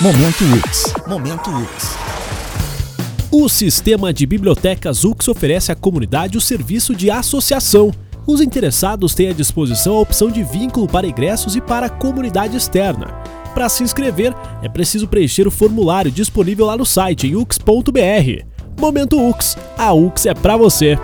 Momento UX. Momento UX. O sistema de bibliotecas UX oferece à comunidade o serviço de associação. Os interessados têm à disposição a opção de vínculo para ingressos e para a comunidade externa. Para se inscrever, é preciso preencher o formulário disponível lá no site em ux.br. Momento UX, a UX é para você.